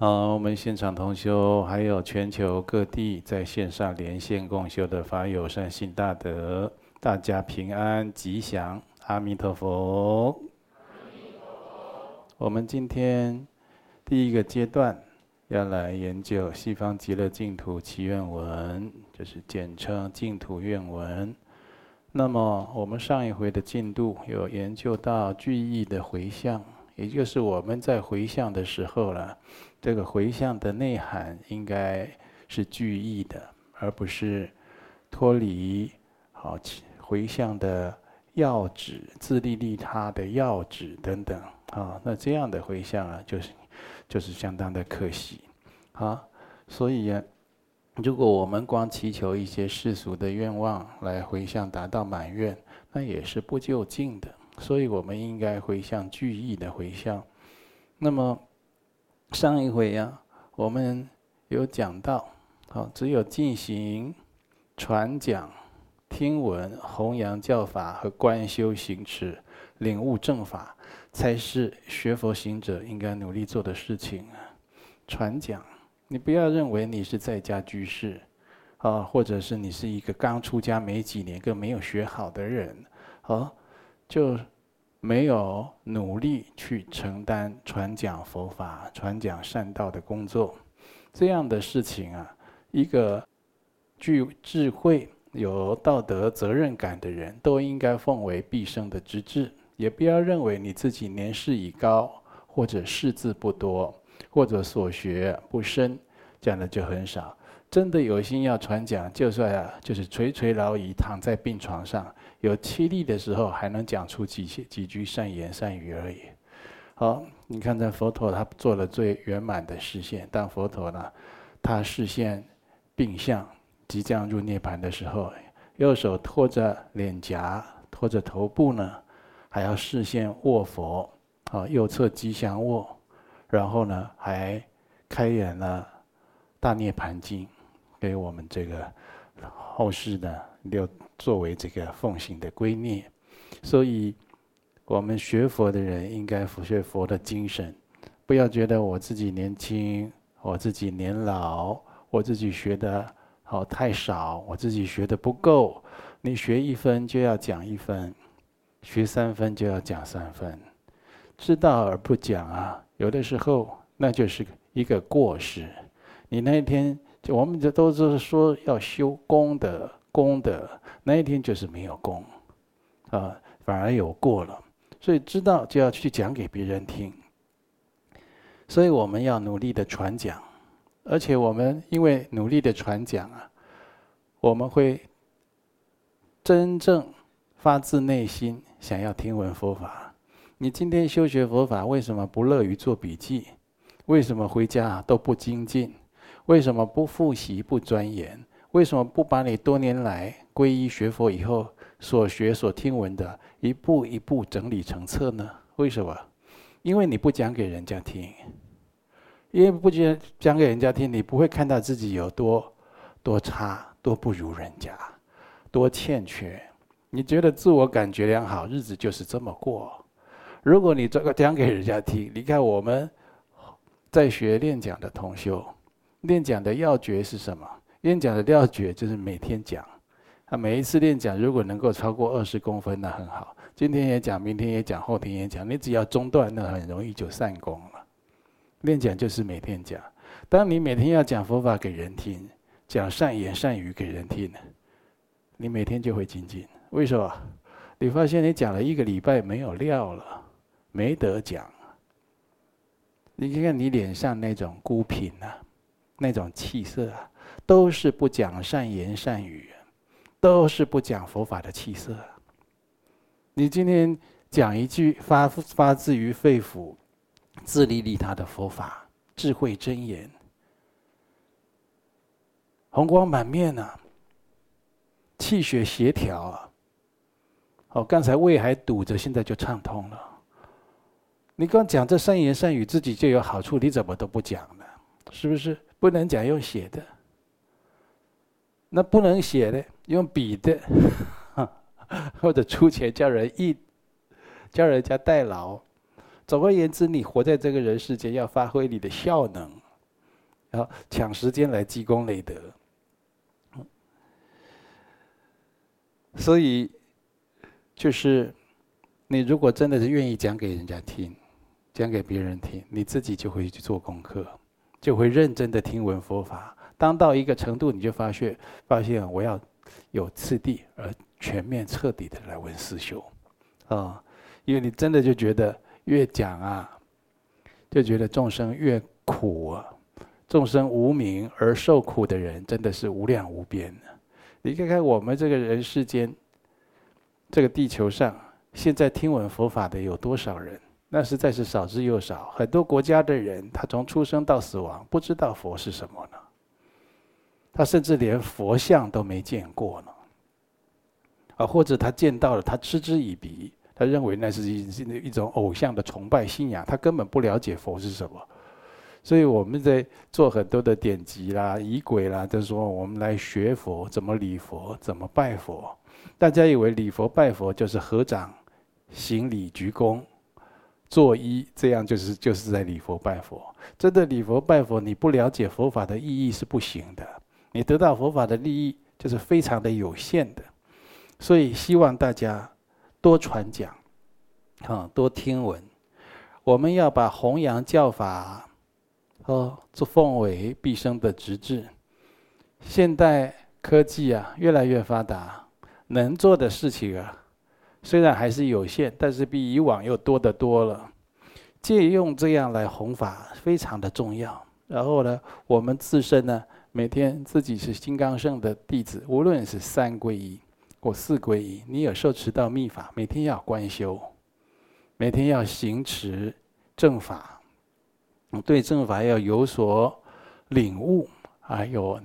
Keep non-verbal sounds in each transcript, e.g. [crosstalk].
好，我们现场同修，还有全球各地在线上连线共修的法友善心大德，大家平安吉祥，阿弥陀佛。我们今天第一个阶段要来研究西方极乐净土祈愿文，就是简称净土愿文。那么我们上一回的进度有研究到句意的回向，也就是我们在回向的时候了。这个回向的内涵应该是句意的，而不是脱离好回向的要旨、自利利他的要旨等等啊。那这样的回向啊，就是就是相当的可惜啊。所以啊，如果我们光祈求一些世俗的愿望来回向达到满愿，那也是不究竟的。所以我们应该回向句意的回向。那么。上一回呀、啊，我们有讲到，好，只有进行传讲、听闻、弘扬教法和观修行持、领悟正法，才是学佛行者应该努力做的事情啊。传讲，你不要认为你是在家居士，啊，或者是你是一个刚出家没几年、更没有学好的人，啊，就。没有努力去承担传讲佛法、传讲善道的工作，这样的事情啊，一个具智慧、有道德责任感的人都应该奉为毕生的职志。也不要认为你自己年事已高，或者识字不多，或者所学不深，讲的就很少。真的有心要传讲，就算啊，就是垂垂老矣，躺在病床上。有气力的时候，还能讲出几几句善言善语而已。好，你看这佛陀，他做了最圆满的示现。当佛陀呢，他示现病相，即将入涅槃的时候，右手托着脸颊，托着头部呢，还要示现卧佛，啊，右侧吉祥卧，然后呢，还开演了《大涅槃经》，给我们这个后世的六。作为这个奉行的圭臬，所以我们学佛的人应该学佛的精神，不要觉得我自己年轻，我自己年老，我自己学的好太少，我自己学的不够。你学一分就要讲一分，学三分就要讲三分，知道而不讲啊，有的时候那就是一个过失。你那一天就，我们这都是说要修功德。功德那一天就是没有功，啊，反而有过了。所以知道就要去讲给别人听。所以我们要努力的传讲，而且我们因为努力的传讲啊，我们会真正发自内心想要听闻佛法。你今天修学佛法，为什么不乐于做笔记？为什么回家都不精进？为什么不复习、不钻研？为什么不把你多年来皈依学佛以后所学所听闻的一步一步整理成册呢？为什么？因为你不讲给人家听，因为不讲讲给人家听，你不会看到自己有多多差、多不如人家、多欠缺。你觉得自我感觉良好，日子就是这么过。如果你这个讲给人家听，你看我们在学练讲的同修，练讲的要诀是什么？练讲的要诀就是每天讲，啊，每一次练讲如果能够超过二十公分，那很好。今天也讲，明天也讲，后天也讲，你只要中断，那很容易就散功了。练讲就是每天讲，当你每天要讲佛法给人听，讲善言善语给人听，你每天就会精进。为什么？你发现你讲了一个礼拜没有料了，没得讲。你看看你脸上那种孤品啊，那种气色啊。都是不讲善言善语，都是不讲佛法的气色。你今天讲一句发发自于肺腑、自利利他的佛法智慧真言，红光满面啊，气血协调啊。哦，刚才胃还堵着，现在就畅通了。你刚讲这善言善语，自己就有好处，你怎么都不讲呢？是不是？不能讲用写的。那不能写的，用笔的，[laughs] 或者出钱叫人印，叫人家代劳。总而言之，你活在这个人世间，要发挥你的效能，好抢时间来积功累德。所以，就是你如果真的是愿意讲给人家听，讲给别人听，你自己就会去做功课，就会认真的听闻佛法。当到一个程度，你就发现，发现我要有次第而全面彻底的来闻思修，啊，因为你真的就觉得越讲啊，就觉得众生越苦啊，众生无明而受苦的人真的是无量无边的。你看看我们这个人世间，这个地球上，现在听闻佛法的有多少人？那实在是少之又少。很多国家的人，他从出生到死亡，不知道佛是什么呢？他甚至连佛像都没见过呢。啊，或者他见到了，他嗤之以鼻，他认为那是一一种偶像的崇拜信仰，他根本不了解佛是什么。所以我们在做很多的典籍啦、仪轨啦，就说我们来学佛，怎么礼佛，怎么拜佛。大家以为礼佛拜佛就是合掌、行礼、鞠躬、作揖，这样就是就是在礼佛拜佛。真的礼佛拜佛，你不了解佛法的意义是不行的。你得到佛法的利益就是非常的有限的。所以希望大家多传讲，啊，多听闻。我们要把弘扬教法。哦，做奉为毕生的职志。现代科技啊，越来越发达，能做的事情啊，虽然还是有限，但是比以往又多得多了。借用这样来弘法，非常的重要。然后呢，我们自身呢，每天自己是金刚圣的弟子，无论是三皈依或四皈依，你有受持到密法，每天要观修，每天要行持正法。对正法要有所领悟，还有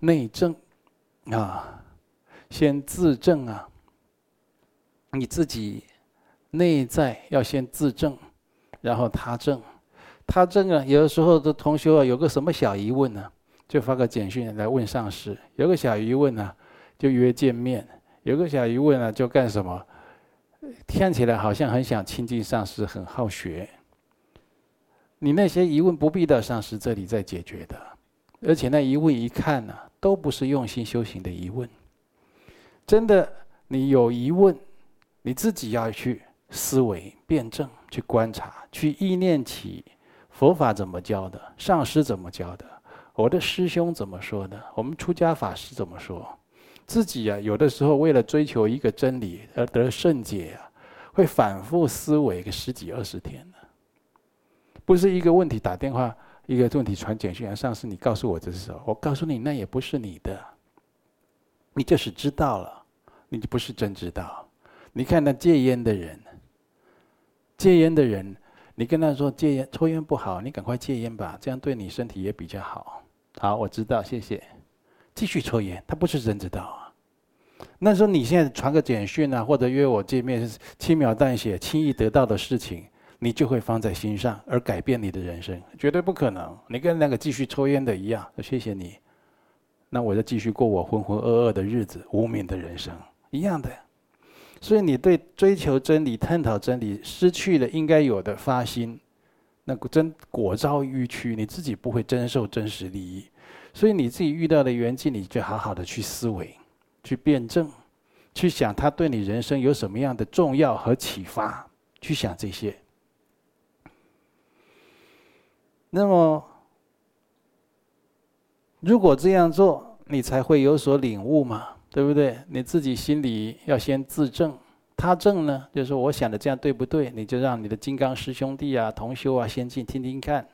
内证啊，先自证啊。你自己内在要先自证，然后他证。他证啊，有的时候的同学啊，有个什么小疑问呢，就发个简讯来问上师；有个小疑问呢，就约见面；有个小疑问呢，就干什么？看起来好像很想亲近上师，很好学。你那些疑问不必到上师这里再解决的，而且那疑问一看呢，都不是用心修行的疑问。真的，你有疑问，你自己要去思维、辩证、去观察、去意念起佛法怎么教的，上师怎么教的，我的师兄怎么说的，我们出家法师怎么说。自己呀，有的时候为了追求一个真理而得圣解啊，会反复思维个十几二十天呢。不是一个问题打电话，一个问题传简讯，上师你告诉我这是什么？我告诉你，那也不是你的，你就是知道了，你就不是真知道。你看那戒烟的人，戒烟的人，你跟他说戒烟抽烟不好，你赶快戒烟吧，这样对你身体也比较好。好，我知道，谢谢。继续抽烟，他不是真知道啊。那时候你现在传个简讯啊，或者约我见面，轻描淡写、轻易得到的事情。你就会放在心上，而改变你的人生，绝对不可能。你跟那个继续抽烟的一样，谢谢你，那我就继续过我浑浑噩噩的日子，无明的人生一样的。所以你对追求真理、探讨真理，失去了应该有的发心，那个真果遭迂曲，你自己不会真受真实利益。所以你自己遇到的缘境，你就好好的去思维、去辩证、去想它对你人生有什么样的重要和启发，去想这些。那么，如果这样做，你才会有所领悟嘛，对不对？你自己心里要先自证，他证呢，就是我想的这样对不对？你就让你的金刚师兄弟啊、同修啊先进听听看，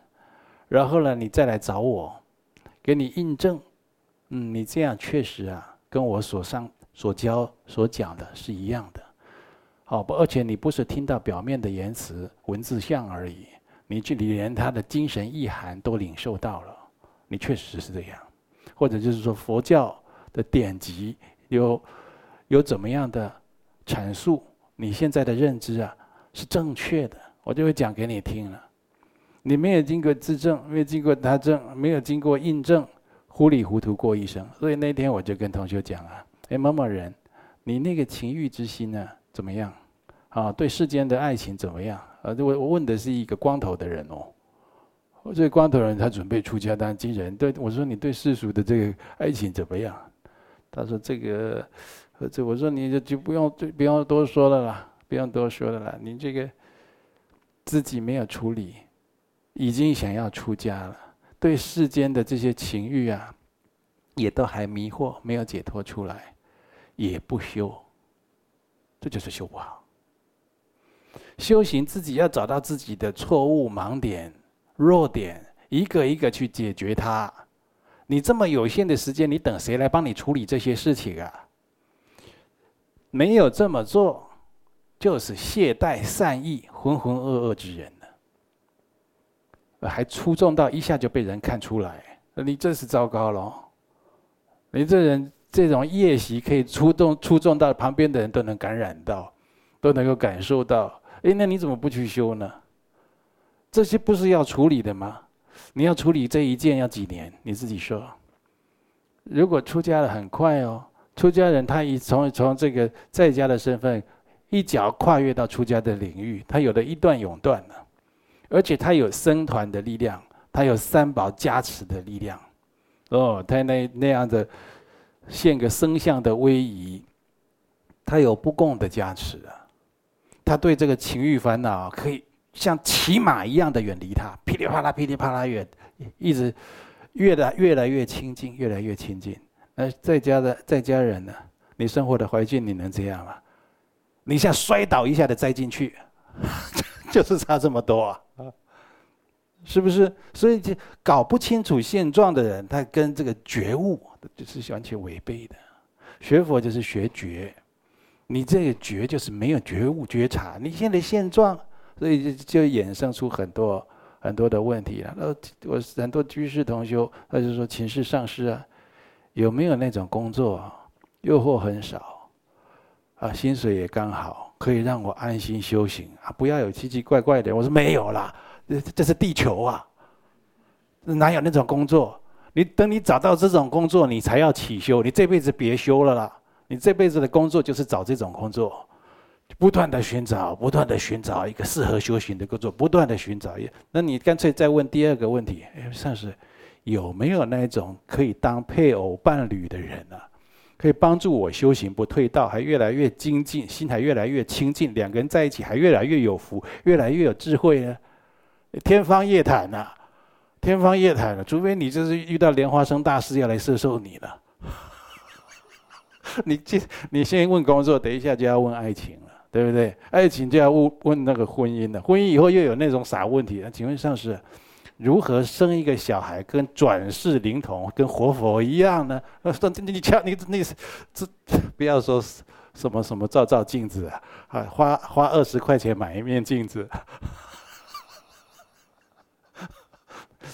然后呢，你再来找我，给你印证。嗯，你这样确实啊，跟我所上所教所讲的是一样的。好，不，而且你不是听到表面的言辞、文字像而已。你这里连他的精神意涵都领受到了，你确实是这样，或者就是说佛教的典籍有有怎么样的阐述，你现在的认知啊是正确的，我就会讲给你听了。你没有经过自证，没有经过他证，没有经过印证，糊里糊涂过一生。所以那天我就跟同学讲啊，哎，某某人，你那个情欲之心呢怎么样？啊，对世间的爱情怎么样？呃，我我问的是一个光头的人哦，我这光头人他准备出家当金人，对我说：“你对世俗的这个爱情怎么样？”他说：“这个，这我说你就就不用不用多说了啦，不用多说了啦。你这个自己没有处理，已经想要出家了，对世间的这些情欲啊，也都还迷惑，没有解脱出来，也不修，这就是修不好。修行自己要找到自己的错误、盲点。”弱点一个一个去解决它。你这么有限的时间，你等谁来帮你处理这些事情啊？没有这么做，就是懈怠善意、浑浑噩噩之人。还出众到一下就被人看出来，你这是糟糕了。你这人这种夜习可以出动出众到旁边的人都能感染到，都能够感受到。哎，那你怎么不去修呢？这些不是要处理的吗？你要处理这一件要几年？你自己说。如果出家了很快哦，出家人他一从从这个在家的身份，一脚跨越到出家的领域，他有的一断永断了，而且他有僧团的力量，他有三宝加持的力量，哦，他那那样的现个僧相的威仪，他有不共的加持啊，他对这个情欲烦恼可以。像骑马一样的远离他，噼里啪啦、噼里啪啦远，一直越来越来越亲近，越来越亲近。那在家的在家人呢？你生活的环境你能这样吗？你像摔倒一下的栽进去，[laughs] 就是差这么多啊，是不是？所以就搞不清楚现状的人，他跟这个觉悟就是完全违背的。学佛就是学觉，你这个觉就是没有觉悟觉察，你现在现状。所以就就衍生出很多很多的问题了。那我很多居士同修，他就说：“请示上师啊，有没有那种工作，诱惑很少，啊，薪水也刚好，可以让我安心修行啊，不要有奇奇怪怪的。”我说：“没有啦，这这是地球啊，哪有那种工作？你等你找到这种工作，你才要起修。你这辈子别修了啦，你这辈子的工作就是找这种工作。”不断的寻找，不断的寻找一个适合修行的工作，不断的寻找。那你干脆再问第二个问题：哎，上师，有没有那种可以当配偶伴侣的人啊？可以帮助我修行不退道，还越来越精进，心还越来越清净，两个人在一起还越来越有福，越来越有智慧呢？天方夜谭呐，天方夜谭了。除非你就是遇到莲花生大师要来摄受你了。[laughs] 你这你先问工作，等一下就要问爱情了。对不对？爱情就要问问那个婚姻了。婚姻以后又有那种傻问题。那请问上师，如何生一个小孩跟转世灵童跟活佛一样呢？说你瞧你你这不要说什么什么照照镜子啊，花花二十块钱买一面镜子，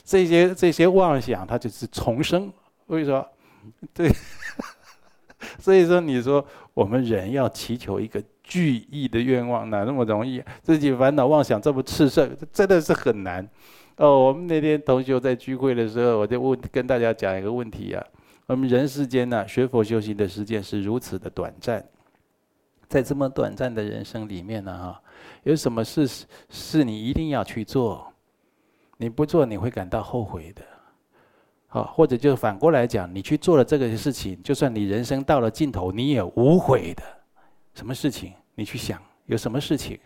这些这些妄想，它就是重生。为什么？对，[laughs] 所以说你说我们人要祈求一个。具意的愿望哪那么容易？自己烦恼妄想这么炽盛，真的是很难。哦，我们那天同学在聚会的时候，我就问跟大家讲一个问题啊：我们人世间呢，学佛修行的时间是如此的短暂，在这么短暂的人生里面呢，哈，有什么事是你一定要去做？你不做你会感到后悔的。好，或者就反过来讲，你去做了这个事情，就算你人生到了尽头，你也无悔的。什么事情？你去想，有什么事情？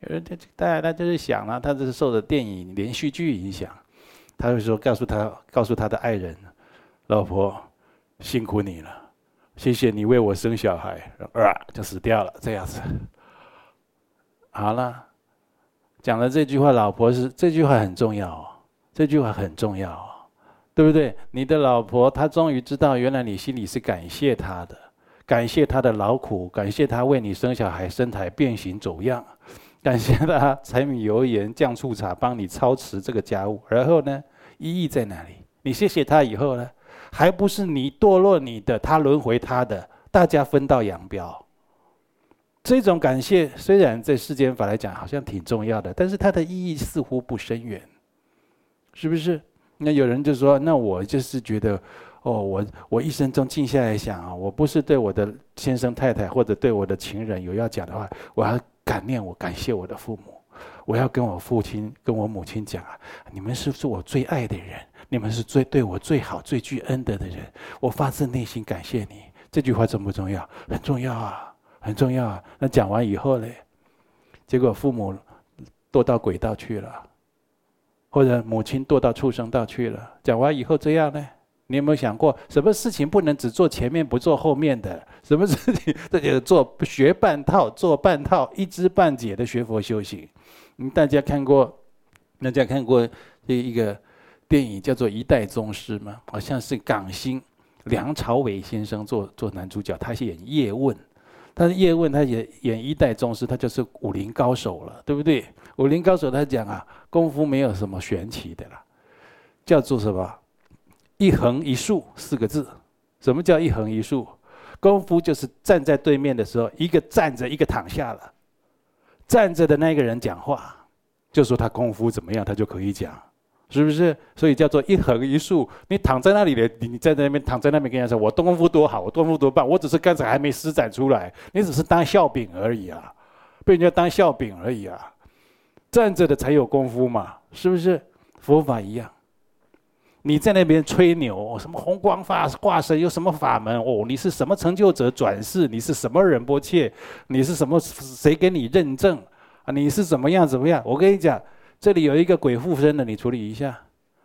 有人他大家他就是想了，他这是受的电影连续剧影响，他会说告诉他告诉他的爱人，老婆辛苦你了，谢谢你为我生小孩，啊就死掉了这样子。好了，讲了这句话，老婆是这句话很重要哦，这句话很重要哦，对不对？你的老婆她终于知道，原来你心里是感谢她的。感谢她的劳苦，感谢她为你生小孩，身材变形走样，感谢她柴米油盐酱醋茶帮你操持这个家务。然后呢，意义在哪里？你谢谢她以后呢，还不是你堕落你的，她轮回她的，大家分道扬镳。这种感谢虽然在世间法来讲好像挺重要的，但是它的意义似乎不深远，是不是？那有人就说，那我就是觉得。哦，我我一生中静下来想啊，我不是对我的先生太太或者对我的情人有要讲的话，我要感念我感谢我的父母，我要跟我父亲、跟我母亲讲啊，你们是不是我最爱的人，你们是最对我最好、最具恩德的人，我发自内心感谢你。这句话重不重要？很重要啊，很重要啊。那讲完以后呢，结果父母堕到鬼道去了，或者母亲堕到畜生道去了。讲完以后这样呢？你有没有想过，什么事情不能只做前面不做后面的？什么事情这就是做学半套，做半套，一知半解的学佛修行？嗯，大家看过，大家看过这一个电影叫做《一代宗师》吗？好像是港星梁朝伟先生做做男主角，他是演叶问，但是叶问他演演一代宗师，他就是武林高手了，对不对？武林高手他讲啊，功夫没有什么玄奇的啦，叫做什么？一横一竖四个字，什么叫一横一竖？功夫就是站在对面的时候，一个站着，一个躺下了。站着的那个人讲话，就说他功夫怎么样，他就可以讲，是不是？所以叫做一横一竖。你躺在那里的，你站在那边躺在那边跟人家说，我功夫多好，我功夫多棒，我只是刚才还没施展出来，你只是当笑柄而已啊，被人家当笑柄而已啊。站着的才有功夫嘛，是不是？佛法一样。你在那边吹牛，什么红光法化身有什么法门？哦，你是什么成就者转世？你是什么仁波切？你是什么？谁给你认证？啊，你是怎么样怎么样？我跟你讲，这里有一个鬼附身的，你处理一下。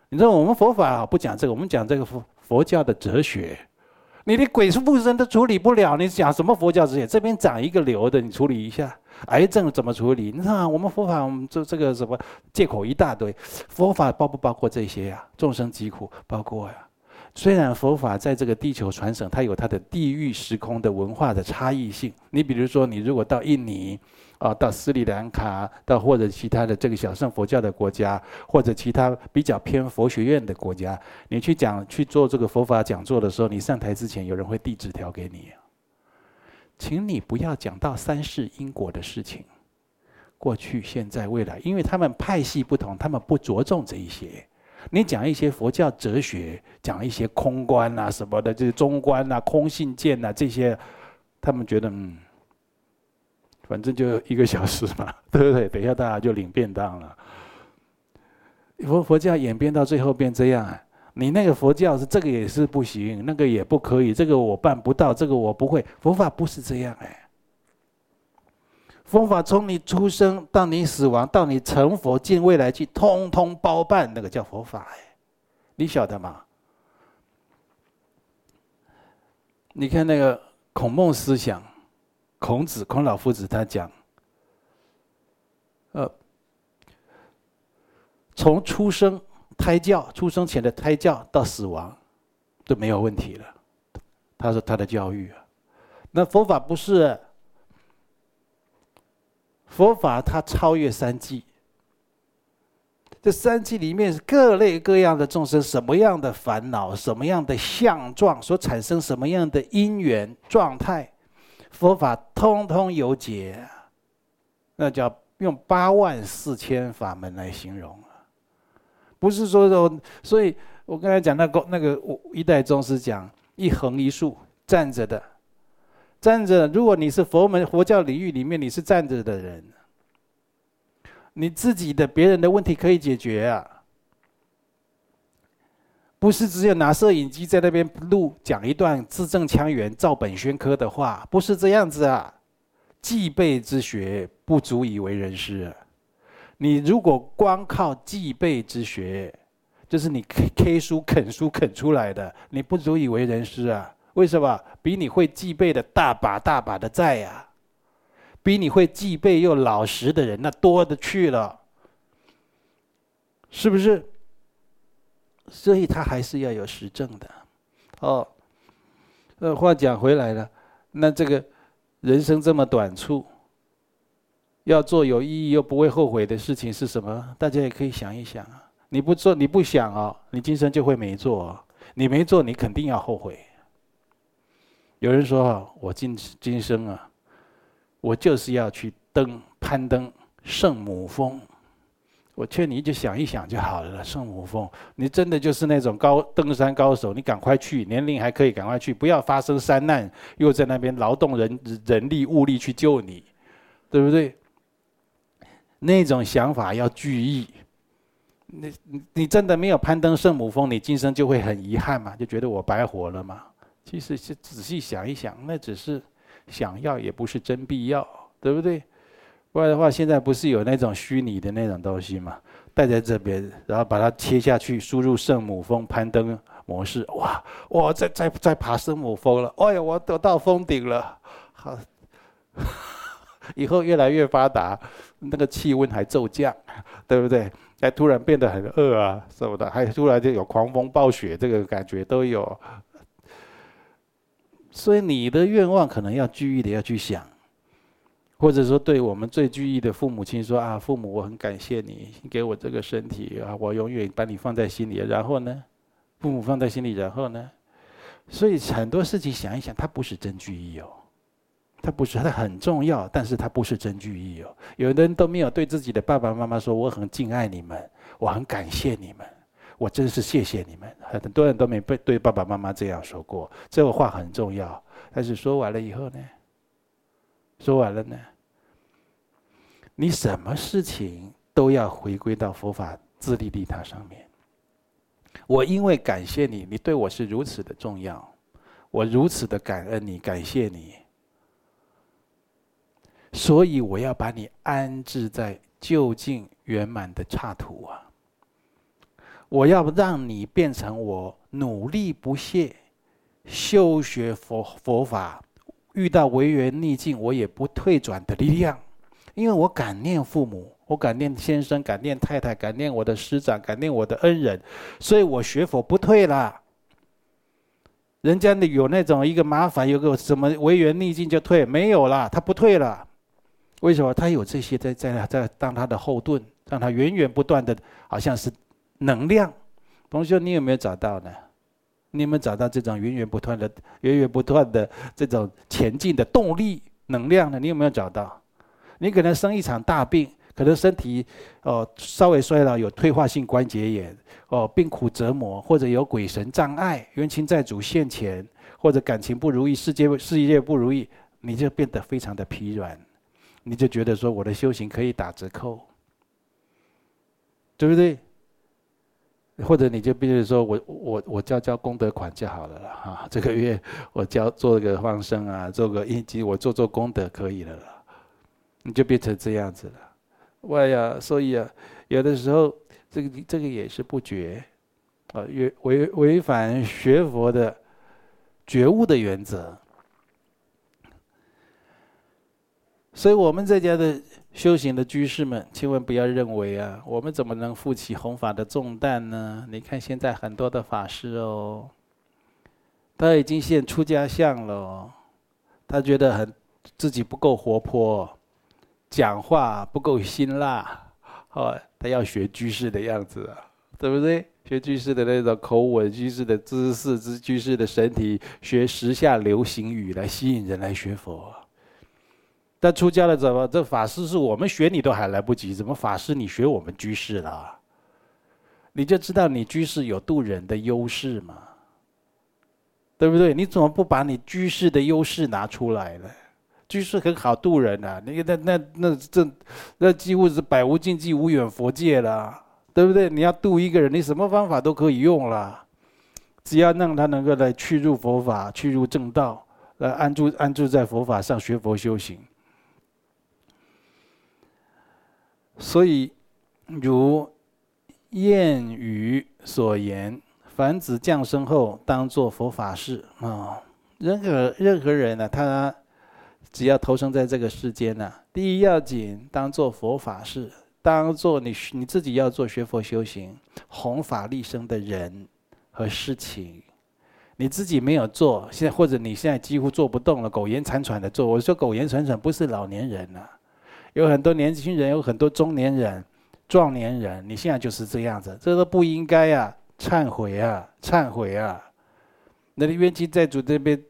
你知道我们佛法不讲这个，我们讲这个佛佛教的哲学。你的鬼附身都处理不了，你讲什么佛教哲学？这边长一个瘤的，你处理一下。癌症怎么处理？你看我们佛法，我们这这个什么借口一大堆。佛法包不包括这些呀？众生疾苦包括呀。虽然佛法在这个地球传承，它有它的地域时空的文化的差异性。你比如说，你如果到印尼啊，到斯里兰卡，到或者其他的这个小乘佛教的国家，或者其他比较偏佛学院的国家，你去讲去做这个佛法讲座的时候，你上台之前，有人会递纸条给你。请你不要讲到三世因果的事情，过去、现在、未来，因为他们派系不同，他们不着重这一些。你讲一些佛教哲学，讲一些空观啊什么的，就是中观啊、空性见啊这些，他们觉得嗯，反正就一个小时嘛，[laughs] 对不对？等一下大家就领便当了。佛佛教演变到最后变这样啊。你那个佛教是这个也是不行，那个也不可以，这个我办不到，这个我不会。佛法不是这样哎，佛法从你出生到你死亡，到你成佛进未来去，通通包办，那个叫佛法哎，你晓得吗？你看那个孔孟思想，孔子孔老夫子他讲，呃，从出生。胎教，出生前的胎教到死亡都没有问题了。他说他的教育啊，那佛法不是。佛法它超越三界，这三界里面是各类各样的众生，什么样的烦恼，什么样的相状，所产生什么样的因缘状态，佛法通通有解。那叫用八万四千法门来形容。不是说说，所以我刚才讲那个那个一代宗师讲一横一竖站着的，站着。如果你是佛门佛教领域里面你是站着的人，你自己的别人的问题可以解决啊，不是只有拿摄影机在那边录讲一段字正腔圆照本宣科的话，不是这样子啊。记背之学不足以为人师啊。你如果光靠记背之学，就是你 K K 书啃书啃出来的，你不足以为人师啊？为什么？比你会记背的大把大把的在呀，比你会记背又老实的人那多的去了，是不是？所以他还是要有实证的。哦，呃，话讲回来了，那这个人生这么短促。要做有意义又不会后悔的事情是什么？大家也可以想一想啊！你不做，你不想啊，你今生就会没做。你没做，你肯定要后悔。有人说啊，我今今生啊，我就是要去登攀登圣母峰。我劝你就想一想就好了。圣母峰，你真的就是那种高登山高手，你赶快去，年龄还可以，赶快去，不要发生山难，又在那边劳动人人力物力去救你，对不对？那种想法要具义。你你你真的没有攀登圣母峰，你今生就会很遗憾嘛？就觉得我白活了嘛？其实是仔细想一想，那只是想要，也不是真必要，对不对？不然的话，现在不是有那种虚拟的那种东西嘛？带在这边，然后把它切下去，输入圣母峰攀登模式，哇，我在在在爬圣母峰了，哎呀，我得到峰顶了，好，[laughs] 以后越来越发达，那个气温还骤降，对不对？还突然变得很饿啊，什么的，还突然就有狂风暴雪，这个感觉都有。所以你的愿望可能要具体的要去想。或者说，对我们最具义的父母亲说啊，父母，我很感谢你，给我这个身体啊，我永远把你放在心里。然后呢，父母放在心里，然后呢，所以很多事情想一想，它不是真具义哦，它不是，它很重要，但是它不是真具义哦。有的人都没有对自己的爸爸妈妈说，我很敬爱你们，我很感谢你们，我真是谢谢你们。很多人都没被对爸爸妈妈这样说过，这个话很重要。但是说完了以后呢？说完了呢？你什么事情都要回归到佛法自利利他上面。我因为感谢你，你对我是如此的重要，我如此的感恩你，感谢你，所以我要把你安置在究竟圆满的刹土啊！我要让你变成我努力不懈修学佛佛法，遇到违缘逆境我也不退转的力量。因为我感念父母，我感念先生，感念太太，感念我的师长，感念我的恩人，所以我学佛不退了。人家有那种一个麻烦，有个什么违缘逆境就退，没有了，他不退了。为什么？他有这些在在在当他的后盾，让他源源不断的，好像是能量。同学，你有没有找到呢？你有没有找到这种源源不断的、源源不断的这种前进的动力能量呢？你有没有找到？你可能生一场大病，可能身体哦稍微衰老，有退化性关节炎哦，病苦折磨，或者有鬼神障碍、冤亲债主现前，或者感情不如意、世界事业不如意，你就变得非常的疲软，你就觉得说我的修行可以打折扣，对不对？或者你就比如说我我我交交功德款就好了啦哈，这个月我交做个放生啊，做个应急，我做做功德可以了啦。你就变成这样子了，哇呀！所以啊，有的时候这个这个也是不觉，啊，违违违反学佛的觉悟的原则。所以我们在家的修行的居士们，千万不要认为啊，我们怎么能负起弘法的重担呢？你看现在很多的法师哦，他已经现出家相了，他觉得很自己不够活泼。讲话不够辛辣，哦，他要学居士的样子，对不对？学居士的那种口吻，居士的姿势，之居士的身体，学时下流行语来吸引人来学佛。但出家了怎么？这法师是我们学你都还来不及，怎么法师你学我们居士了？你就知道你居士有度人的优势嘛，对不对？你怎么不把你居士的优势拿出来呢？居士很好度人呐，那个那那那这那几乎是百无禁忌、无远佛界了，对不对？你要度一个人，你什么方法都可以用了，只要让他能够来去入佛法、去入正道，来安住安住在佛法上学佛修行。所以，如谚语所言：“凡子降生后，当作佛法事。”啊，任何任何人呢，他。只要投生在这个世间呢，第一要紧当做佛法事，当做你你自己要做学佛修行、弘法利生的人和事情，你自己没有做，现在或者你现在几乎做不动了，苟延残喘的做。我说苟延残喘不是老年人呐，有很多年轻人，有很多中年人、壮年人，你现在就是这样子，这都不应该呀，忏悔啊，忏悔啊，那你冤亲债主这边。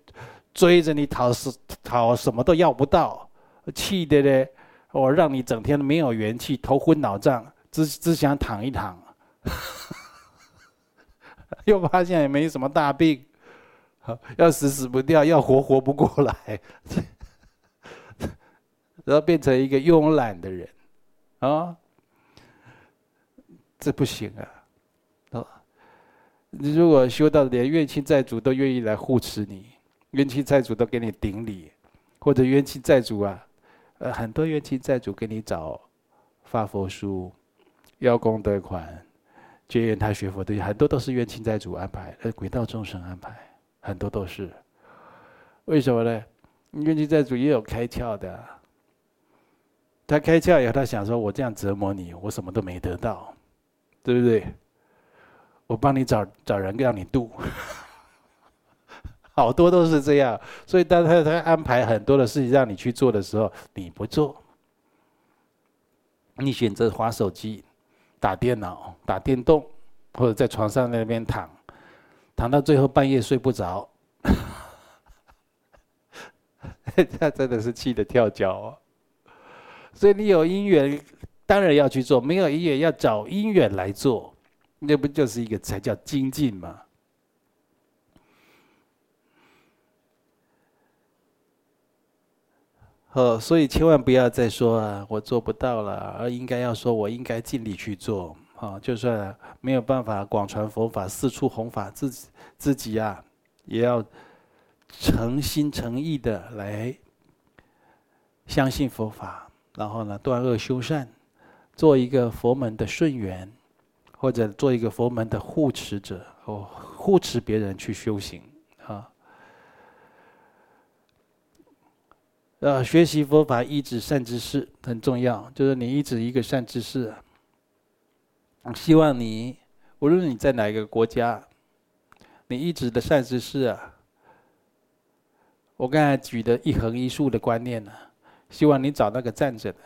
追着你讨什讨什么都要不到，气的嘞！我让你整天没有元气，头昏脑胀，只只想躺一躺。[laughs] 又发现也没什么大病，要死死不掉，要活活不过来，[laughs] 然后变成一个慵懒的人，啊，这不行啊！哦，你如果修到连冤亲债主都愿意来护持你，冤亲债主都给你顶礼，或者冤亲债主啊，呃，很多冤亲债主给你找发佛书、邀功德款、结缘他学佛的，很多都是冤亲债主安排，呃，鬼道众生安排，很多都是。为什么呢？冤亲债主也有开窍的，他开窍以后，他想说：“我这样折磨你，我什么都没得到，对不对？我帮你找找人让你度，好多都是这样。所以当他他安排很多的事情让你去做的时候，你不做，你选择滑手机、打电脑、打电动，或者在床上那边躺，躺到最后半夜睡不着。[laughs] ”他真的是气得跳脚哦，所以你有因缘，当然要去做；没有因缘，要找因缘来做，那不就是一个才叫精进吗？哦，所以千万不要再说啊，我做不到了，而应该要说，我应该尽力去做。啊，就算没有办法广传佛法、四处弘法，自己自己啊，也要。诚心诚意的来相信佛法，然后呢，断恶修善，做一个佛门的顺缘，或者做一个佛门的护持者，哦，护持别人去修行啊。呃，学习佛法依止善知识很重要，就是你依止一个善知识。希望你无论你在哪一个国家，你一直的善知识啊。我刚才举的一横一竖的观念呢，希望你找那个站着的，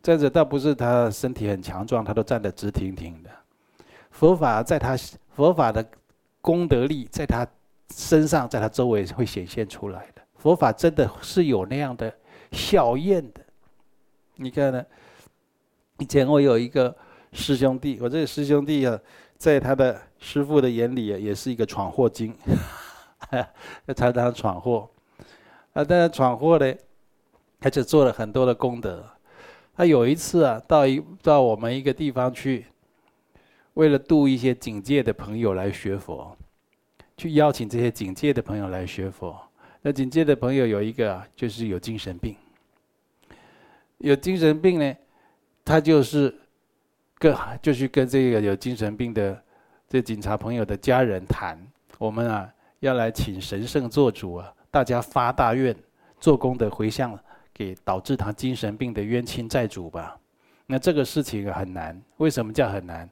站着倒不是他身体很强壮，他都站得直挺挺的。佛法在他佛法的功德力在他身上，在他周围会显现出来的。佛法真的是有那样的效验的。你看呢？以前我有一个师兄弟，我这个师兄弟啊，在他的师父的眼里也是一个闯祸精，他 [laughs] 常常闯祸。啊，但是闯祸呢，他就做了很多的功德。他有一次啊，到一到我们一个地方去，为了度一些警戒的朋友来学佛，去邀请这些警戒的朋友来学佛。那警戒的朋友有一个啊，就是有精神病。有精神病呢，他就是跟就去跟这个有精神病的这警察朋友的家人谈，我们啊要来请神圣做主啊。大家发大愿，做功德回向给导致他精神病的冤亲债主吧。那这个事情很难，为什么叫很难？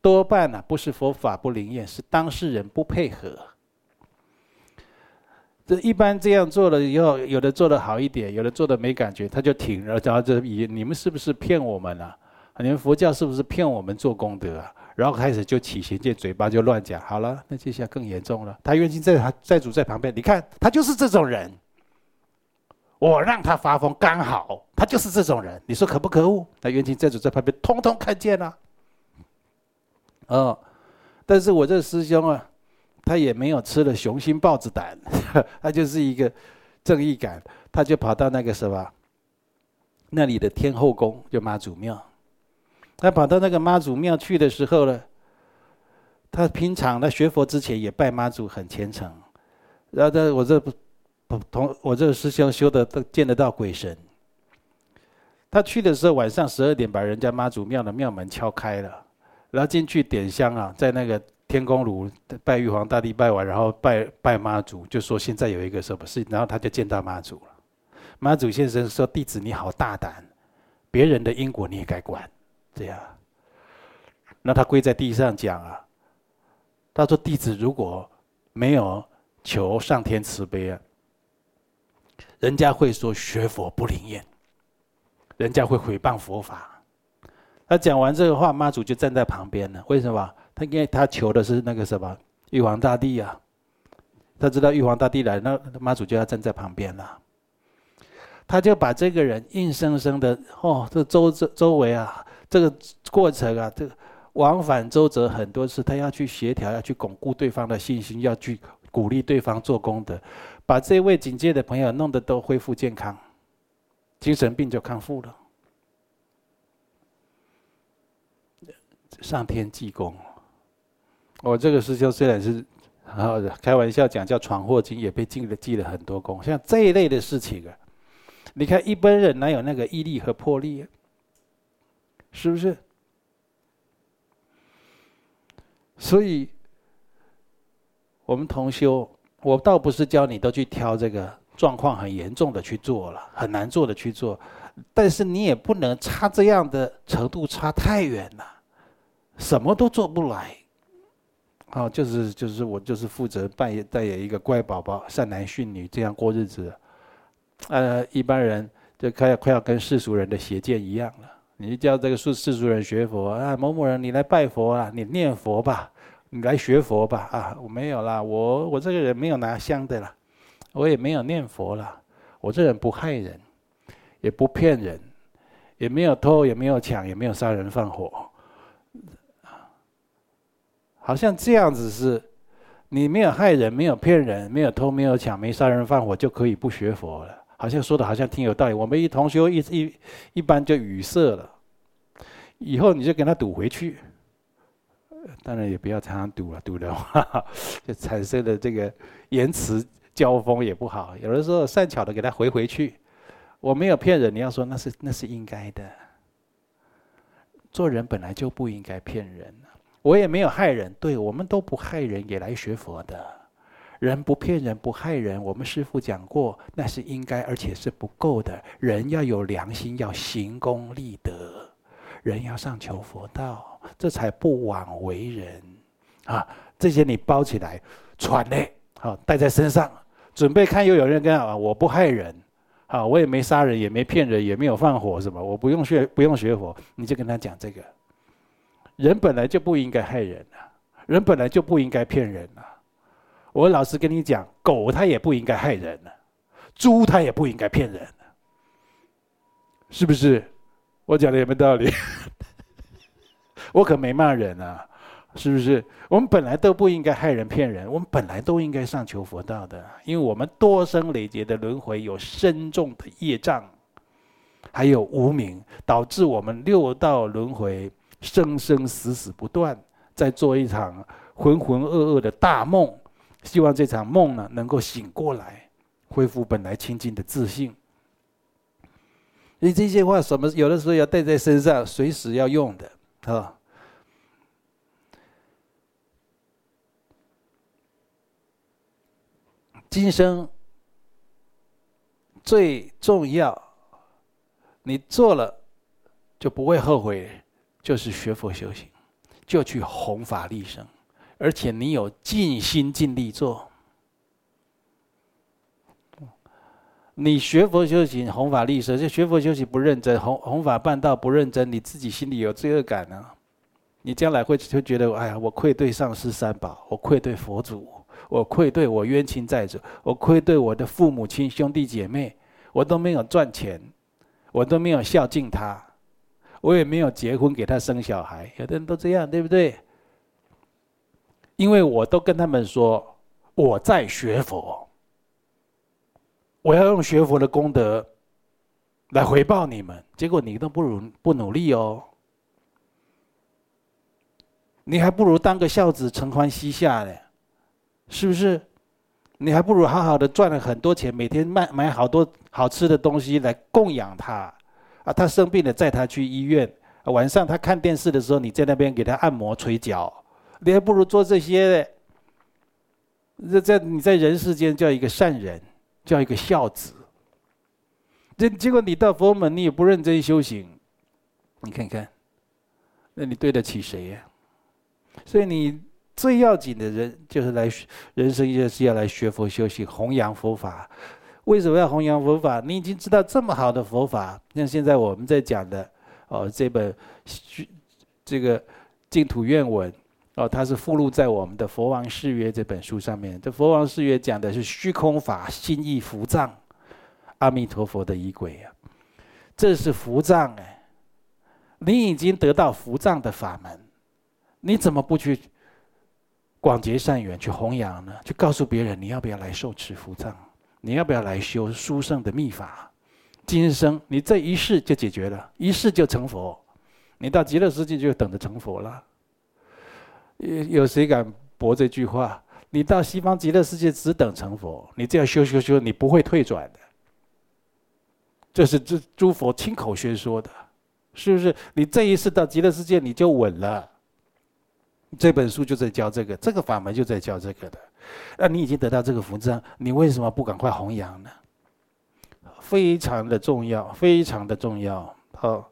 多半呢、啊、不是佛法不灵验，是当事人不配合。这一般这样做了以后，有的做的好一点，有的做的没感觉，他就停了，然后就以你们是不是骗我们啊？你们佛教是不是骗我们做功德啊？然后开始就起邪见，嘴巴就乱讲。好了，那接下来更严重了。他冤亲债债主在旁边，你看他就是这种人。我让他发疯，刚好他就是这种人。你说可不可恶？那冤亲债主在旁边，通通看见了。哦，但是我这师兄啊，他也没有吃了雄心豹子胆，[laughs] 他就是一个正义感，他就跑到那个什么那里的天后宫，就妈祖庙。他跑到那个妈祖庙去的时候呢，他平常他学佛之前也拜妈祖很虔诚，然后在我这不同我这师兄修的都见得到鬼神。他去的时候晚上十二点把人家妈祖庙的庙门敲开了，然后进去点香啊，在那个天公炉拜玉皇大帝拜完，然后拜拜妈祖，就说现在有一个什么事，然后他就见到妈祖了。妈祖先生说：“弟子你好大胆，别人的因果你也该管。”这样，那他跪在地上讲啊，他说：“弟子如果没有求上天慈悲啊，人家会说学佛不灵验，人家会诽谤佛法。”他讲完这个话，妈祖就站在旁边了。为什么？他因为他求的是那个什么玉皇大帝啊，他知道玉皇大帝来，那妈祖就要站在旁边了。他就把这个人硬生生的哦，这周周周围啊。这个过程啊，这个往返周折很多次，他要去协调，要去巩固对方的信心，要去鼓励对方做功德，把这位警戒的朋友弄得都恢复健康，精神病就康复了。上天济公。我这个师兄虽然是啊开玩笑讲叫闯祸精，也被记了记了很多功。像这一类的事情啊，你看一般人哪有那个毅力和魄力啊？是不是？所以，我们同修，我倒不是教你都去挑这个状况很严重的去做了，很难做的去做，但是你也不能差这样的程度差太远了，什么都做不来。哦，就是就是我就是负责扮演扮演一个乖宝宝、善男信女这样过日子，呃，一般人就快要快要跟世俗人的邪见一样了。你叫这个世世俗人学佛啊，某某人你来拜佛啊，你念佛吧，你来学佛吧啊，我没有啦，我我这个人没有拿香的啦，我也没有念佛啦，我这人不害人，也不骗人，也没有偷，也没有抢，也没有杀人放火。好像这样子是，你没有害人，没有骗人，没有偷，没有抢，没杀人放火，就可以不学佛了。好像说的好像挺有道理。我们一同修一一一般就语塞了，以后你就跟他赌回去。当然也不要常常赌了，赌的话 [laughs] 就产生了这个言辞交锋也不好。有的时候善巧的给他回回去。我没有骗人，你要说那是那是应该的。做人本来就不应该骗人。我也没有害人，对，我们都不害人，也来学佛的。人不骗人，不害人。我们师父讲过，那是应该，而且是不够的。人要有良心，要行功立德，人要上求佛道，这才不枉为人。啊，这些你包起来，传嘞，好带在身上，准备看又有人跟啊，我不害人，啊，我也没杀人，也没骗人，也没有放火，什么，我不用学，不用学佛，你就跟他讲这个。人本来就不应该害人啊，人本来就不应该骗人啊。我老实跟你讲，狗它也不应该害人啊，猪它也不应该骗人啊，是不是？我讲的有没有道理？[laughs] 我可没骂人啊，是不是？我们本来都不应该害人骗人，我们本来都应该上求佛道的，因为我们多生累劫的轮回有深重的业障，还有无明，导致我们六道轮回。生生死死不断，在做一场浑浑噩噩的大梦，希望这场梦呢能够醒过来，恢复本来清净的自信。你这些话，什么有的时候要带在身上，随时要用的啊。今生最重要，你做了就不会后悔。就是学佛修行，就去弘法利生，而且你有尽心尽力做。你学佛修行、弘法利生，就学佛修行不认真，弘弘法办道不认真，你自己心里有罪恶感呢、你将来会就觉得，哎呀，我愧对上师三宝，我愧对佛祖，我愧对我冤亲债主，我愧对我的父母亲兄弟姐妹，我都没有赚钱，我都没有孝敬他。我也没有结婚给他生小孩，有的人都这样，对不对？因为我都跟他们说我在学佛，我要用学佛的功德来回报你们，结果你都不如不努力哦，你还不如当个孝子承欢膝下呢，是不是？你还不如好好的赚了很多钱，每天卖买好多好吃的东西来供养他。啊，他生病了，载他去医院。晚上他看电视的时候，你在那边给他按摩、捶脚，你还不如做这些呢。这在你在人世间叫一个善人，叫一个孝子。这结果你到佛门，你也不认真修行，你看看，那你对得起谁呀？所以你最要紧的人，就是来人生就是要来学佛修行，弘扬佛法。为什么要弘扬佛法？你已经知道这么好的佛法，像现在我们在讲的哦，这本虚这个净土愿文哦，它是附录在我们的《佛王誓约》这本书上面。这《佛王誓约》讲的是虚空法，心意伏藏，阿弥陀佛的仪轨呀，这是伏藏哎，你已经得到伏藏的法门，你怎么不去广结善缘，去弘扬呢？去告诉别人，你要不要来受持伏藏？你要不要来修殊胜的密法？今生你这一世就解决了，一世就成佛，你到极乐世界就等着成佛了。有有谁敢驳这句话？你到西方极乐世界只等成佛，你这样修修修，你不会退转的。这是这诸佛亲口宣说的，是不是？你这一世到极乐世界你就稳了。这本书就在教这个，这个法门就在教这个的。那你已经得到这个福报，你为什么不赶快弘扬呢？非常的重要，非常的重要。好，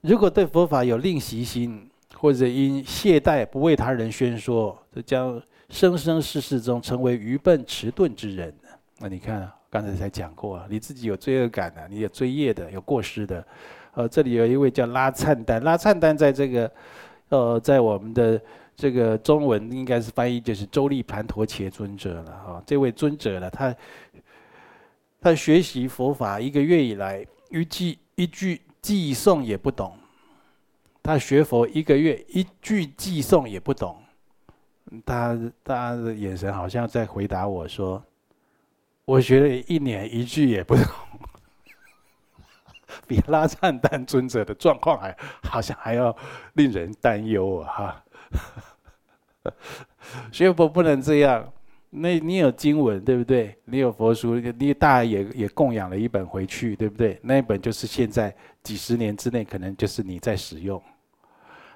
如果对佛法有吝惜心，或者因懈怠不为他人宣说，就将生生世世中成为愚笨迟钝之人。那你看，刚才才讲过，你自己有罪恶感的，你有罪业的，有过失的。呃，这里有一位叫拉灿丹，拉灿丹在这个，呃，在我们的这个中文应该是翻译就是周利盘陀伽尊者了哈。这位尊者呢，他他学习佛法一个月以来，一句一句偈颂也不懂。他学佛一个月，一句偈颂也不懂，他他的眼神好像在回答我说：“我学了一年，一句也不懂。”比拉赞丹尊者的状况还好像还要令人担忧啊！哈，[laughs] 学佛不能这样。那你有经文对不对？你有佛书，你大也也供养了一本回去对不对？那一本就是现在几十年之内可能就是你在使用。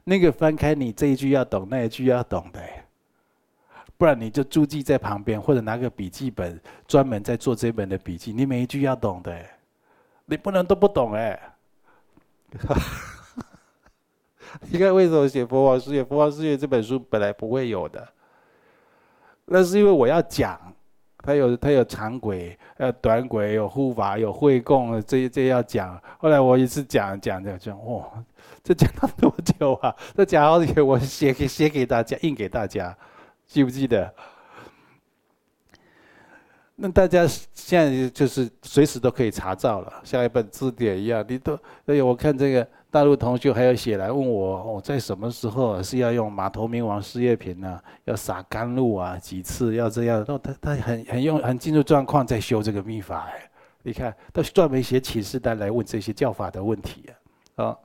那个翻开，你这一句要懂，那一句要懂的，不然你就注记在旁边，或者拿个笔记本专门在做这本的笔记。你每一句要懂的，你不能都不懂哎。[laughs] 你看为什么写《佛法世界》？《佛法世界》这本书本来不会有的，那是因为我要讲，它有它有长轨、呃短轨、有护法、有会供，这些这要讲。后来我一次讲讲讲讲，哇！这讲了多久啊？这讲好久，我写给写给大家，印给大家，记不记得？那大家现在就是随时都可以查找了，像一本字典一样。你都哎呦，我看这个大陆同学还有写来问我，我在什么时候是要用马头明王事业品呢？要洒甘露啊？几次要这样？那他他很很用很进入状况在修这个密法哎。你看，他专门写启示单来问这些教法的问题啊，啊。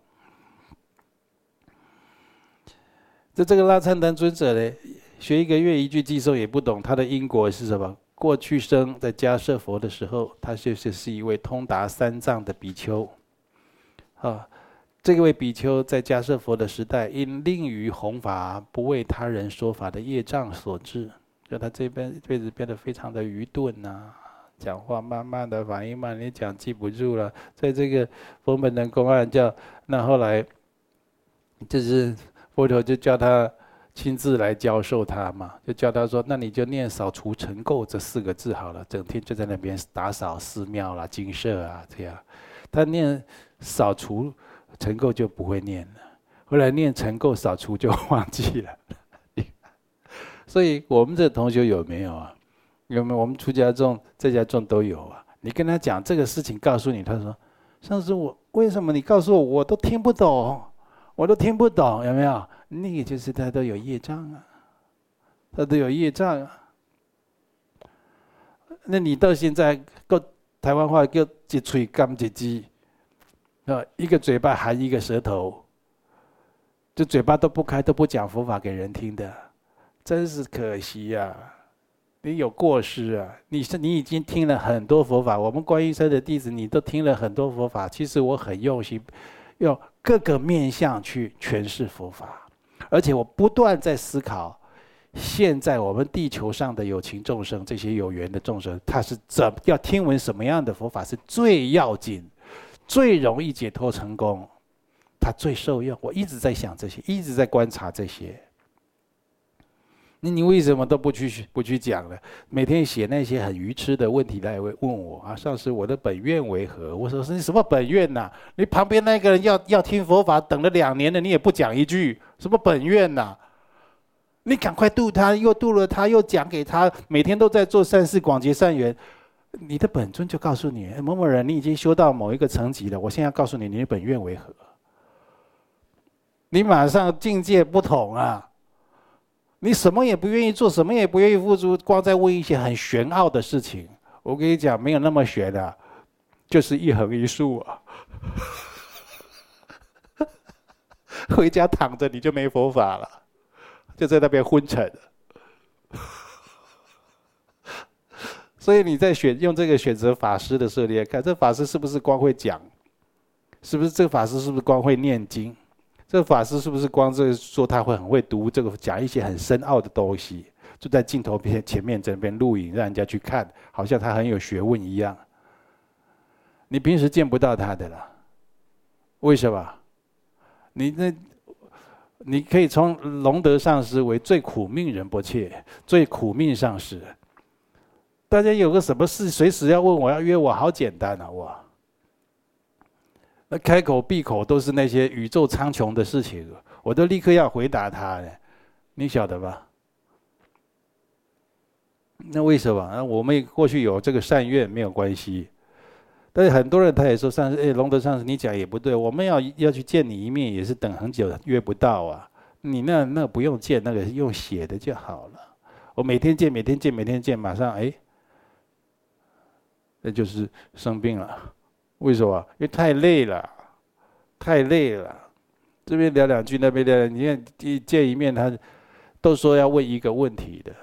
这这个拉灿丹尊者呢，学一个月一句偈颂也不懂，他的因果是什么？过去生在迦舍佛的时候，他就是是一位通达三藏的比丘。啊，这位比丘在迦舍佛的时代，因吝于弘法，不为他人说法的业障所致，让他这边辈子变得非常的愚钝呐、讲话慢慢的，反应慢，你讲记不住了。在这个佛门的公案叫那后来就是。佛陀就叫他亲自来教授他嘛，就教他说：“那你就念扫除尘垢这四个字好了，整天就在那边打扫寺庙啦、精舍啊，这样。”他念扫除尘垢就不会念了，后来念尘垢扫除就忘记了。[laughs] 所以我们这同学有没有啊？有没有？我们出家众、在家众都有啊。你跟他讲这个事情，告诉你，他说：“上次我为什么你告诉我，我都听不懂。”我都听不懂，有没有？那个就是他都有业障啊，他都有业障啊。那你到现在，够台湾话叫一嘴干一舌，啊，一个嘴巴含一个舌头，就嘴巴都不开，都不讲佛法给人听的，真是可惜呀！你有过失啊！你是你已经听了很多佛法，我们观音山的弟子，你都听了很多佛法。其实我很用心，用。各个面向去诠释佛法，而且我不断在思考，现在我们地球上的有情众生，这些有缘的众生，他是怎要听闻什么样的佛法是最要紧、最容易解脱成功，他最受用。我一直在想这些，一直在观察这些。那你为什么都不去不去讲了？每天写那些很愚痴的问题来问我啊！上师，我的本愿为何？我说是你什么本愿呐？你旁边那个人要要听佛法，等了两年了，你也不讲一句，什么本愿呐？你赶快度他，又度了他，又讲给他，每天都在做善事，广结善缘。你的本尊就告诉你，某某人，你已经修到某一个层级了。我现在告诉你，你的本愿为何？你马上境界不同啊！你什么也不愿意做，什么也不愿意付出，光在问一些很玄奥的事情。我跟你讲，没有那么玄的，就是一横一竖啊。回家躺着你就没佛法了，就在那边昏沉。[laughs] 所以你在选用这个选择法师的时候，你看这法师是不是光会讲？是不是这个法师是不是光会念经？这个法师是不是光这说他会很会读这个讲一些很深奥的东西？就在镜头边前面这边录影，让人家去看，好像他很有学问一样。你平时见不到他的了，为什么？你那，你可以从龙德上师为最苦命人不切，最苦命上师。大家有个什么事，随时要问我要约我，好简单啊！我，那开口闭口都是那些宇宙苍穹的事情，我都立刻要回答他的，你晓得吧？那为什么？那我们过去有这个善愿没有关系，但是很多人他也说上师，哎，龙德上师你讲也不对，我们要要去见你一面也是等很久约不到啊，你那那不用见，那个用写的就好了。我每天见，每天见，每天见，马上哎，那就是生病了。为什么？因为太累了，太累了。这边聊两句，那边聊，你看一见一面，他都说要问一个问题的。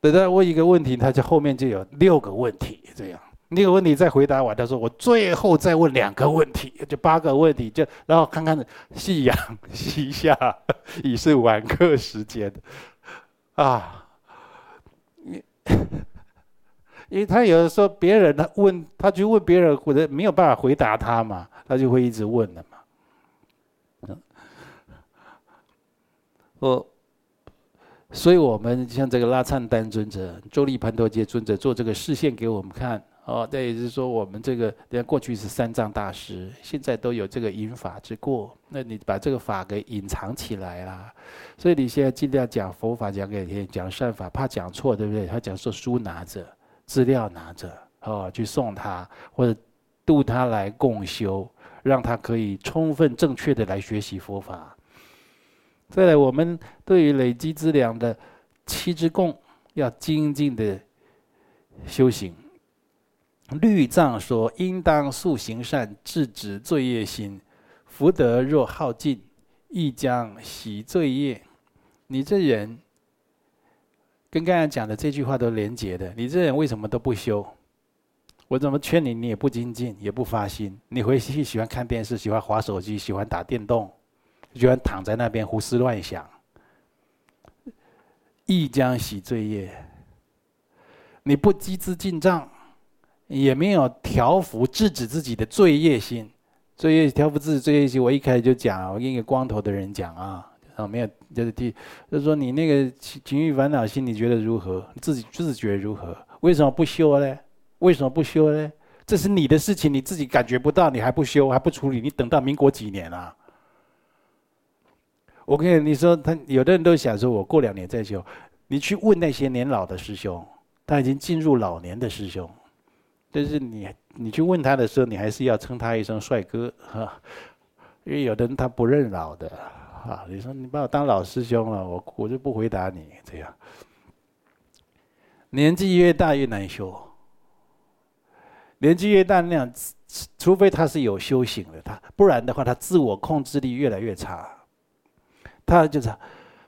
等他问一个问题，他就后面就有六个问题，这样六个问题再回答完，他说我最后再问两个问题，[laughs] 就八个问题，就然后看看夕阳西下，[laughs] 已是晚课时间，啊，你，[laughs] 因为他有的时候别人他问他去问别人，或者没有办法回答他嘛，他就会一直问的嘛，嗯，我。所以，我们像这个拉灿丹尊者、周利盘陀杰尊者做这个示现给我们看，哦，那也就是说，我们这个，人家过去是三藏大师，现在都有这个隐法之过，那你把这个法给隐藏起来啦。所以你现在尽量讲佛法，讲给人讲善法，怕讲错，对不对？他讲说书拿着，资料拿着，哦，去送他或者度他来共修，让他可以充分正确的来学习佛法。再来，我们对于累积资粮的七支供，要精进的修行。律藏说，应当速行善，制止罪业心。福德若耗尽，亦将洗罪业。你这人跟刚才讲的这句话都连结的。你这人为什么都不修？我怎么劝你，你也不精进，也不发心。你回去喜欢看电视，喜欢滑手机，喜欢打电动。喜欢躺在那边胡思乱想，亦将洗罪业。你不积资进账，也没有调伏制止自己的罪业心。罪业调伏自己罪业心，我一开始就讲，我跟一个光头的人讲啊，啊没有就是第，就是说你那个情情欲烦恼心，你觉得如何？自己自觉如何？为什么不修呢？为什么不修呢？这是你的事情，你自己感觉不到，你还不修，还不处理，你等到民国几年啊？我跟你说，他有的人都想说，我过两年再修。你去问那些年老的师兄，他已经进入老年的师兄，但是你你去问他的时候，你还是要称他一声帅哥哈，因为有的人他不认老的啊。你说你把我当老师兄了，我我就不回答你这样。年纪越大越难修，年纪越大那样，除非他是有修行的，他不然的话，他自我控制力越来越差。他就是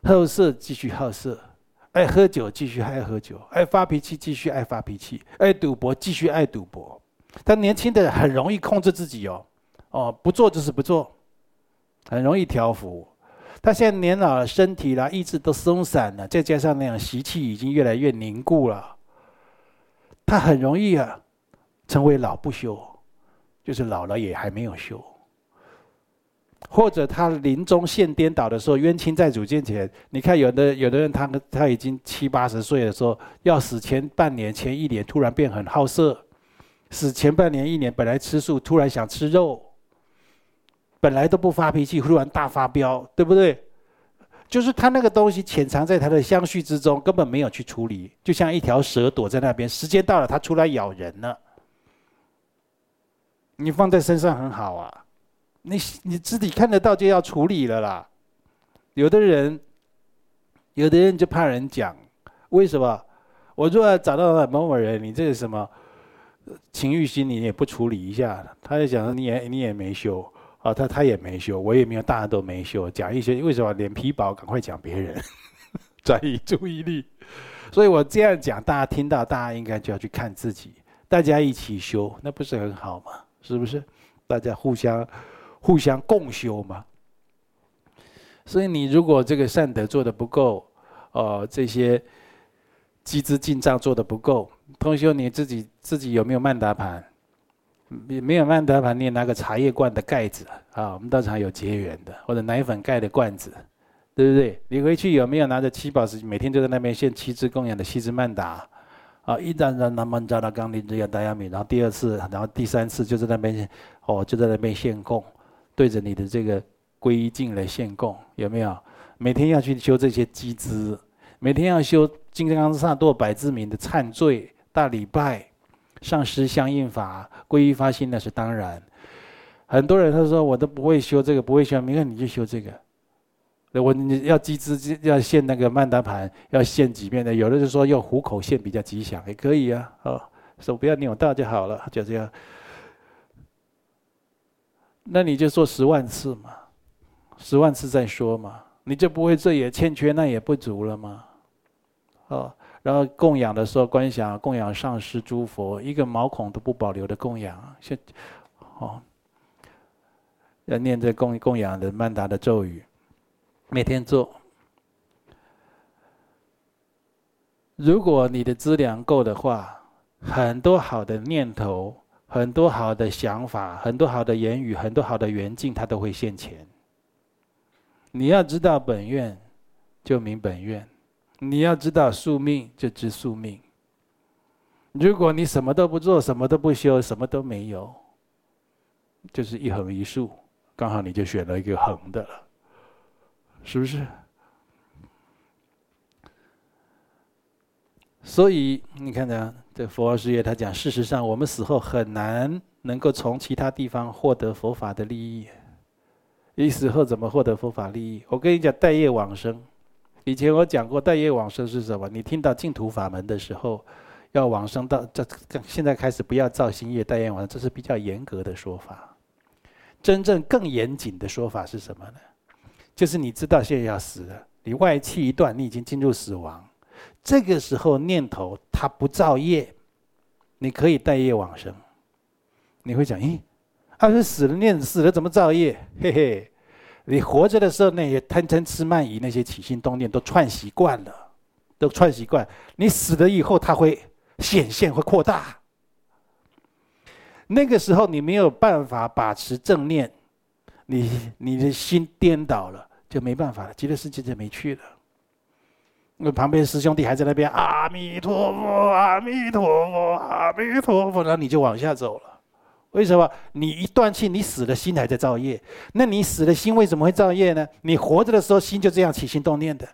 好色，继续好色；爱喝酒，继续爱喝酒；爱发脾气，继续爱发脾气；爱赌博，继续爱赌博。他年轻的很容易控制自己哦，哦，不做就是不做，很容易调伏。他现在年老了，身体啦、意志都松散了，再加上那样习气已经越来越凝固了，他很容易啊，成为老不修，就是老了也还没有修。或者他临终现颠倒的时候，冤亲债主见前，你看有的有的人他他已经七八十岁的时候，要死前半年前一年突然变很好色，死前半年一年本来吃素，突然想吃肉，本来都不发脾气，突然大发飙，对不对？就是他那个东西潜藏在他的相续之中，根本没有去处理，就像一条蛇躲在那边，时间到了，他出来咬人了。你放在身上很好啊。你你自己看得到就要处理了啦。有的人，有的人就怕人讲，为什么？我如果找到某某人，你这个什么情欲心，你也不处理一下，他就讲你也你也没修啊，他他也没修，我也没有，大家都没修，讲一些为什么脸皮薄，赶快讲别人，[laughs] 转移注意力。所以我这样讲，大家听到，大家应该就要去看自己，大家一起修，那不是很好吗？是不是？大家互相互相共修嘛。所以你如果这个善德做的不够，呃，这些积资进账做的不够，同学你自己自己有没有曼达盘？没没有曼达盘，你也拿个茶叶罐的盖子啊，我们道场有结缘的，或者奶粉盖的罐子，对不对？你回去有没有拿着七宝石，每天就在那边献七支供养的七支曼达？啊，一张张南曼扎拉冈林这样大亚米，然后第二次，然后第三次就在那边，哦，就在那边献供，对着你的这个皈依境来献供，有没有？每天要去修这些基资，每天要修金刚萨埵百字明的忏罪大礼拜。上师相应法，皈依发心那是当然。很多人他说我都不会修这个，不会修，明天你就修这个。我你要积资，要献那个曼达盘，要献几遍的。有的就说用虎口献比较吉祥，也可以啊。哦，手不要扭到就好了，就这样。那你就做十万次嘛，十万次再说嘛，你就不会这也欠缺，那也不足了吗？哦。然后供养的时候，观想供养上师诸佛，一个毛孔都不保留的供养，现哦，要念这供供养的曼达的咒语，每天做。如果你的资粮够的话，很多好的念头、很多好的想法、很多好的言语、很多好的缘境，它都会现前。你要知道本愿，就明本愿。你要知道宿命，就知宿命。如果你什么都不做，什么都不修，什么都没有，就是一横一竖，刚好你就选了一个横的了，是不是？所以你看呢，这佛二事业他讲，事实上我们死后很难能够从其他地方获得佛法的利益。你死后怎么获得佛法利益？我跟你讲，带业往生。以前我讲过，带业往生是什么？你听到净土法门的时候，要往生到这，现在开始不要造新业，带业往生，这是比较严格的说法。真正更严谨的说法是什么呢？就是你知道现在要死了，你外气一断，你已经进入死亡，这个时候念头它不造业，你可以带业往生。你会讲，咦，他是死了念死了怎么造业？嘿嘿。你活着的时候，那些贪嗔痴慢疑那些起心动念都串习惯了，都串习惯。你死了以后，它会显现，会扩大。那个时候你没有办法把持正念，你你的心颠倒了，就没办法了，极乐世界就没去了。那旁边师兄弟还在那边阿弥陀佛，阿弥陀佛，阿弥陀佛，然后你就往下走了。为什么你一断气，你死了心还在造业？那你死了心为什么会造业呢？你活着的时候心就这样起心动念的，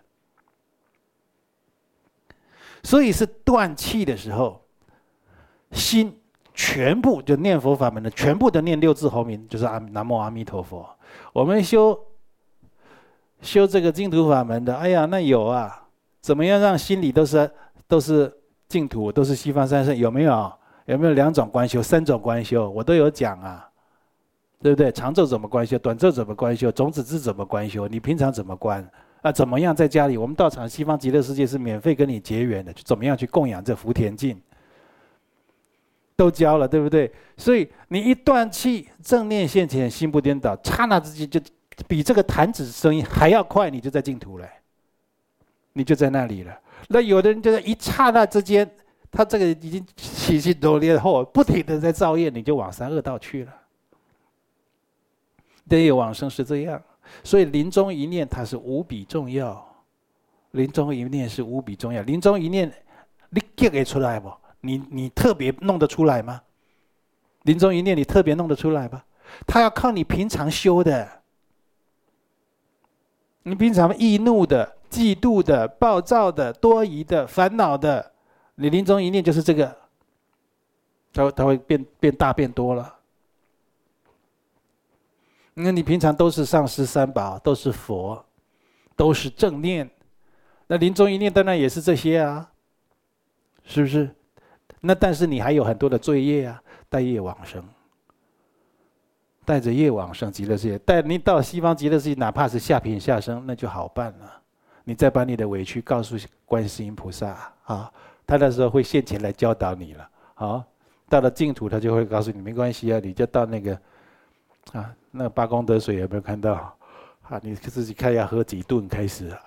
所以是断气的时候，心全部就念佛法门的全部的念六字洪名，就是阿南无阿弥陀佛。我们修修这个净土法门的，哎呀，那有啊，怎么样让心里都是都是净土，都是西方三圣，有没有？有没有两种观修、三种观修？我都有讲啊，对不对？长咒怎么观修？短咒怎么观修？种子字怎么观修？你平常怎么观？啊，怎么样在家里？我们道场西方极乐世界是免费跟你结缘的，就怎么样去供养这福田镜？都教了，对不对？所以你一断气，正念现前，心不颠倒，刹那之间就比这个弹指声音还要快，你就在净土了，你就在那里了。那有的人就在一刹那之间。他这个已经起心动念后，不停的在造业，你就往三恶道去了。对往生是这样，所以临终一念它是无比重要。临终一念是无比重要。临终一念，你给给出来不？你你特别弄得出来吗？临终一念你特别弄得出来吧？他要靠你平常修的。你平常易怒的、嫉妒的、暴躁的、多疑的、烦恼的。你临终一念就是这个，它它会变变大变多了。那你平常都是上师三宝，都是佛，都是正念，那临终一念当然也是这些啊，是不是？那但是你还有很多的罪业啊，带业往生。带着业往生极乐世界，带你到西方极乐世界，哪怕是下品下生，那就好办了。你再把你的委屈告诉观世音菩萨啊，他那时候会现前来教导你了。好，到了净土，他就会告诉你，没关系啊，你就到那个啊，那个八功德水有没有看到？啊，你自己看要喝几顿开始啊，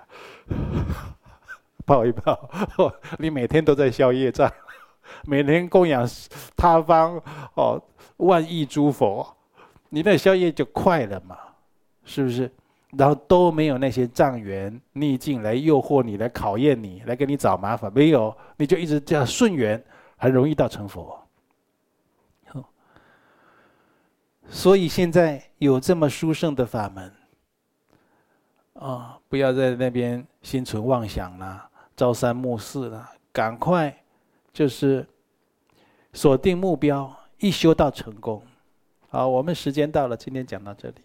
[laughs] 泡一泡，[laughs] 你每天都在消业障，[laughs] 每天供养他方哦万亿诸佛。你那消业就快了嘛，是不是？然后都没有那些障缘逆境来诱惑你，来考验你，来给你找麻烦，没有，你就一直这样顺缘，很容易到成佛。所以现在有这么殊胜的法门，啊，不要在那边心存妄想了，朝三暮四了，赶快就是锁定目标，一修到成功。好，我们时间到了，今天讲到这里。